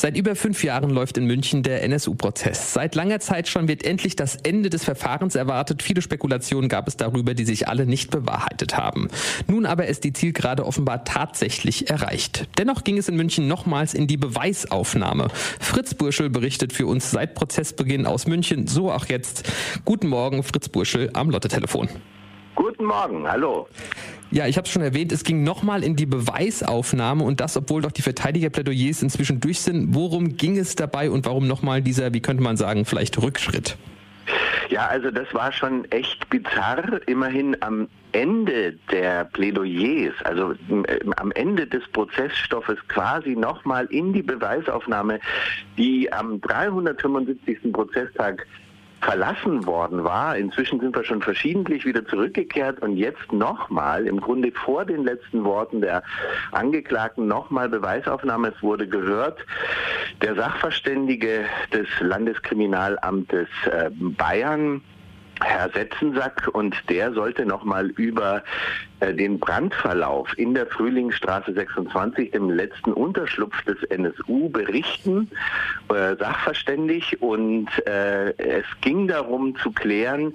Seit über fünf Jahren läuft in München der NSU-Prozess. Seit langer Zeit schon wird endlich das Ende des Verfahrens erwartet. Viele Spekulationen gab es darüber, die sich alle nicht bewahrheitet haben. Nun aber ist die Zielgerade offenbar tatsächlich erreicht. Dennoch ging es in München nochmals in die Beweisaufnahme. Fritz Burschel berichtet für uns seit Prozessbeginn aus München, so auch jetzt. Guten Morgen, Fritz Burschel am Lotte-Telefon. Guten Morgen, hallo. Ja, ich habe es schon erwähnt, es ging nochmal in die Beweisaufnahme und das, obwohl doch die Verteidigerplädoyers inzwischen durch sind. Worum ging es dabei und warum nochmal dieser, wie könnte man sagen, vielleicht Rückschritt? Ja, also das war schon echt bizarr. Immerhin am Ende der Plädoyers, also äh, am Ende des Prozessstoffes quasi nochmal in die Beweisaufnahme, die am 375. Prozesstag verlassen worden war. Inzwischen sind wir schon verschiedentlich wieder zurückgekehrt und jetzt nochmal, im Grunde vor den letzten Worten der Angeklagten, nochmal Beweisaufnahme. Es wurde gehört, der Sachverständige des Landeskriminalamtes äh, Bayern, Herr Setzensack und der sollte nochmal über äh, den Brandverlauf in der Frühlingsstraße 26, dem letzten Unterschlupf des NSU, berichten, äh, sachverständig. Und äh, es ging darum zu klären,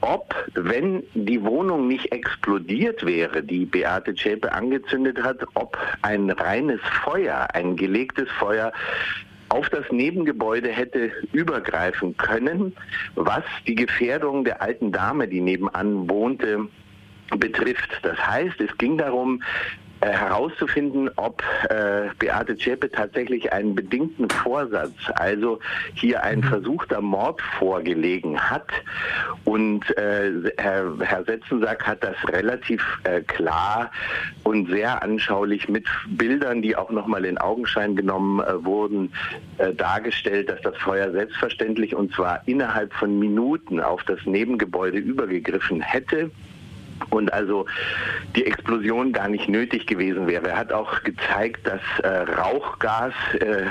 ob, wenn die Wohnung nicht explodiert wäre, die Beate Zschäpe angezündet hat, ob ein reines Feuer, ein gelegtes Feuer auf das Nebengebäude hätte übergreifen können, was die Gefährdung der alten Dame, die nebenan wohnte, betrifft. Das heißt, es ging darum, äh, herauszufinden, ob äh, Beate Zschäpe tatsächlich einen bedingten Vorsatz, also hier ein mhm. versuchter Mord vorgelegen hat. Und äh, Herr, Herr Setzensack hat das relativ äh, klar und sehr anschaulich mit Bildern, die auch nochmal in Augenschein genommen äh, wurden, dargestellt, dass das Feuer selbstverständlich und zwar innerhalb von Minuten auf das Nebengebäude übergegriffen hätte und also die Explosion gar nicht nötig gewesen wäre. Er hat auch gezeigt, dass äh, Rauchgas äh,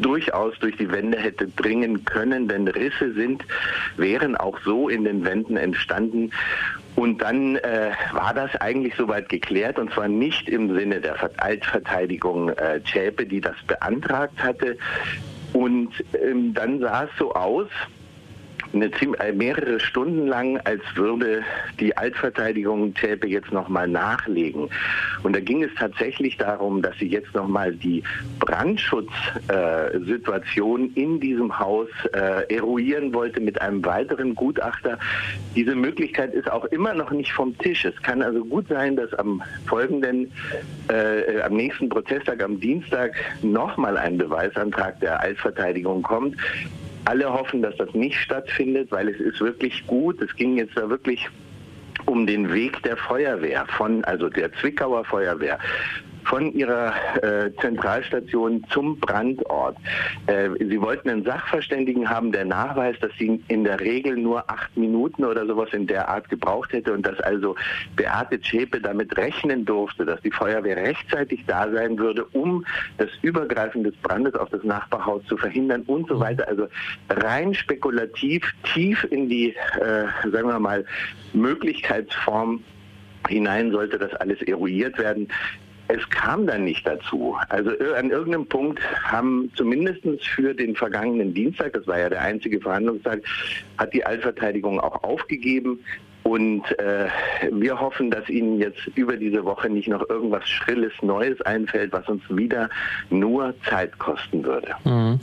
durchaus durch die Wände hätte dringen können, denn Risse sind, wären auch so in den Wänden entstanden. Und dann äh, war das eigentlich soweit geklärt und zwar nicht im Sinne der Altverteidigung äh, Zschäpe, die das beantragt hatte. Und ähm, dann sah es so aus, eine, äh, mehrere Stunden lang, als würde die Altverteidigung Zschäpe jetzt nochmal nachlegen. Und da ging es tatsächlich darum, dass sie jetzt nochmal die Brandschutzsituation äh, in diesem Haus äh, eruieren wollte mit einem weiteren Gutachter. Diese Möglichkeit ist auch immer noch nicht vom Tisch. Es kann also gut sein, dass am folgenden, äh, am nächsten Prozesstag, am Dienstag, nochmal ein Beweisantrag der Altverteidigung kommt. Alle hoffen, dass das nicht stattfindet, weil es ist wirklich gut. Es ging jetzt da wirklich um den Weg der Feuerwehr, von, also der Zwickauer Feuerwehr, von ihrer äh, Zentralstation zum Brandort. Äh, sie wollten einen Sachverständigen haben, der nachweist, dass sie in der Regel nur acht Minuten oder sowas in der Art gebraucht hätte und dass also Beate Zschäpe damit rechnen durfte, dass die Feuerwehr rechtzeitig da sein würde, um das Übergreifen des Brandes auf das Nachbarhaus zu verhindern und so weiter. Also rein spekulativ tief in die, äh, sagen wir mal, Möglichkeitsform hinein sollte das alles eruiert werden. Es kam dann nicht dazu. Also an irgendeinem Punkt haben zumindest für den vergangenen Dienstag, das war ja der einzige Verhandlungstag, hat die Altverteidigung auch aufgegeben. Und äh, wir hoffen, dass Ihnen jetzt über diese Woche nicht noch irgendwas Schrilles Neues einfällt, was uns wieder nur Zeit kosten würde. Mhm.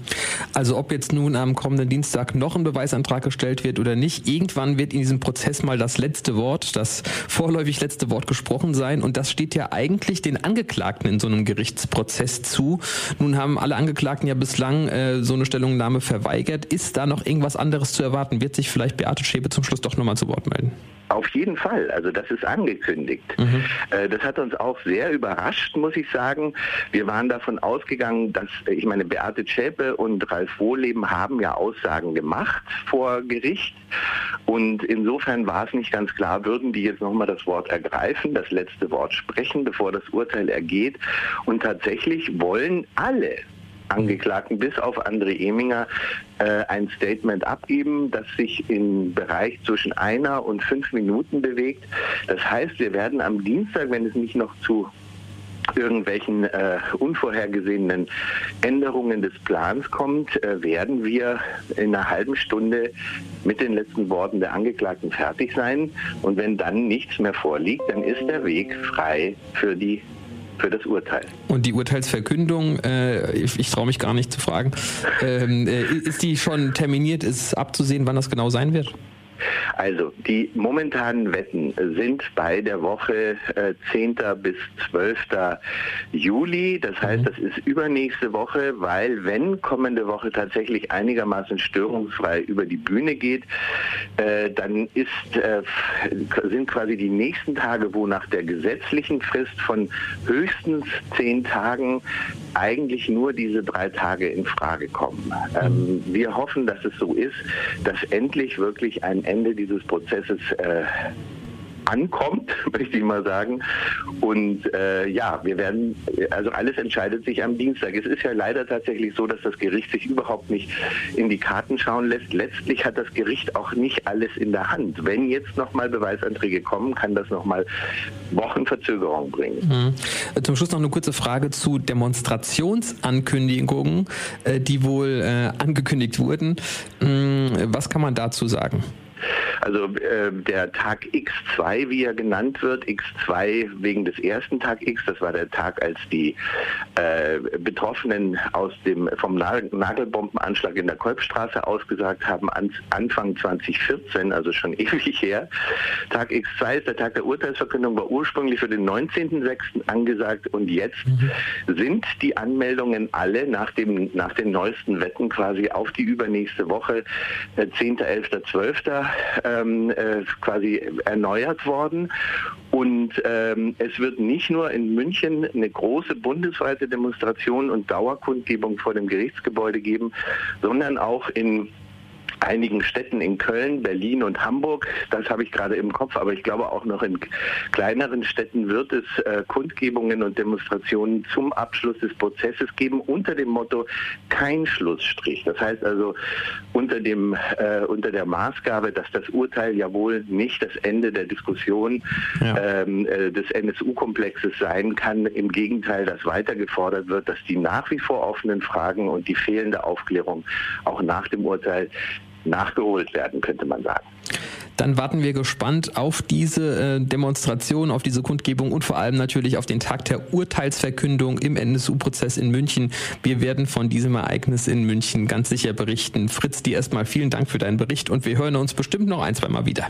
Also ob jetzt nun am kommenden Dienstag noch ein Beweisantrag gestellt wird oder nicht, irgendwann wird in diesem Prozess mal das letzte Wort, das vorläufig letzte Wort gesprochen sein. Und das steht ja eigentlich den Angeklagten in so einem Gerichtsprozess zu. Nun haben alle Angeklagten ja bislang äh, so eine Stellungnahme verweigert. Ist da noch irgendwas anderes zu erwarten? Wird sich vielleicht Beate Schäpe zum Schluss doch nochmal zu Wort melden? Auf jeden Fall, also das ist angekündigt. Mhm. Äh, das hat uns auch sehr überrascht, muss ich sagen. Wir waren davon ausgegangen, dass, ich meine, Beate Zschäpe und Ralf Wohleben haben ja Aussagen gemacht vor Gericht. Und insofern war es nicht ganz klar, würden die jetzt nochmal das Wort ergreifen, das letzte Wort sprechen, bevor das Urteil ergeht. Und tatsächlich wollen alle Angeklagten bis auf André Eminger äh, ein Statement abgeben, das sich im Bereich zwischen einer und fünf Minuten bewegt. Das heißt, wir werden am Dienstag, wenn es nicht noch zu irgendwelchen äh, unvorhergesehenen Änderungen des Plans kommt, äh, werden wir in einer halben Stunde mit den letzten Worten der Angeklagten fertig sein. Und wenn dann nichts mehr vorliegt, dann ist der Weg frei für die für das Urteil. Und die Urteilsverkündung, äh, ich, ich traue mich gar nicht zu fragen, ähm, äh, ist die schon terminiert? Ist abzusehen, wann das genau sein wird? Also die momentanen Wetten sind bei der Woche äh, 10. bis 12. Juli. Das heißt, mhm. das ist übernächste Woche, weil wenn kommende Woche tatsächlich einigermaßen störungsfrei über die Bühne geht, äh, dann ist, äh, sind quasi die nächsten Tage, wo nach der gesetzlichen Frist von höchstens zehn Tagen eigentlich nur diese drei Tage in Frage kommen. Ähm, wir hoffen, dass es so ist, dass endlich wirklich ein Ende dieses Prozesses äh, ankommt, möchte ich mal sagen. Und äh, ja, wir werden, also alles entscheidet sich am Dienstag. Es ist ja leider tatsächlich so, dass das Gericht sich überhaupt nicht in die Karten schauen lässt. Letztlich hat das Gericht auch nicht alles in der Hand. Wenn jetzt nochmal Beweisanträge kommen, kann das nochmal Wochenverzögerung bringen. Mhm. Zum Schluss noch eine kurze Frage zu Demonstrationsankündigungen, äh, die wohl äh, angekündigt wurden. Mm, was kann man dazu sagen? Also äh, der Tag X2, wie er genannt wird, X2 wegen des ersten Tag X, das war der Tag, als die äh, Betroffenen aus dem vom Nagelbombenanschlag in der Kolbstraße ausgesagt haben, an, Anfang 2014, also schon ewig her. Tag X2 ist der Tag der Urteilsverkündung, war ursprünglich für den 19.06. angesagt und jetzt mhm. sind die Anmeldungen alle nach dem nach den neuesten Wetten quasi auf die übernächste Woche, äh, 10., 11., 12 ähm, äh, quasi erneuert worden. Und ähm, es wird nicht nur in München eine große bundesweite Demonstration und Dauerkundgebung vor dem Gerichtsgebäude geben, sondern auch in einigen Städten in Köln, Berlin und Hamburg. Das habe ich gerade im Kopf, aber ich glaube auch noch in kleineren Städten wird es äh, Kundgebungen und Demonstrationen zum Abschluss des Prozesses geben unter dem Motto kein Schlussstrich. Das heißt also unter dem äh, unter der Maßgabe, dass das Urteil ja wohl nicht das Ende der Diskussion ja. ähm, äh, des NSU-Komplexes sein kann. Im Gegenteil, dass weiter gefordert wird, dass die nach wie vor offenen Fragen und die fehlende Aufklärung auch nach dem Urteil nachgeholt werden, könnte man sagen. Dann warten wir gespannt auf diese äh, Demonstration, auf diese Kundgebung und vor allem natürlich auf den Tag der Urteilsverkündung im NSU-Prozess in München. Wir werden von diesem Ereignis in München ganz sicher berichten. Fritz, dir erstmal vielen Dank für deinen Bericht und wir hören uns bestimmt noch ein, zweimal wieder.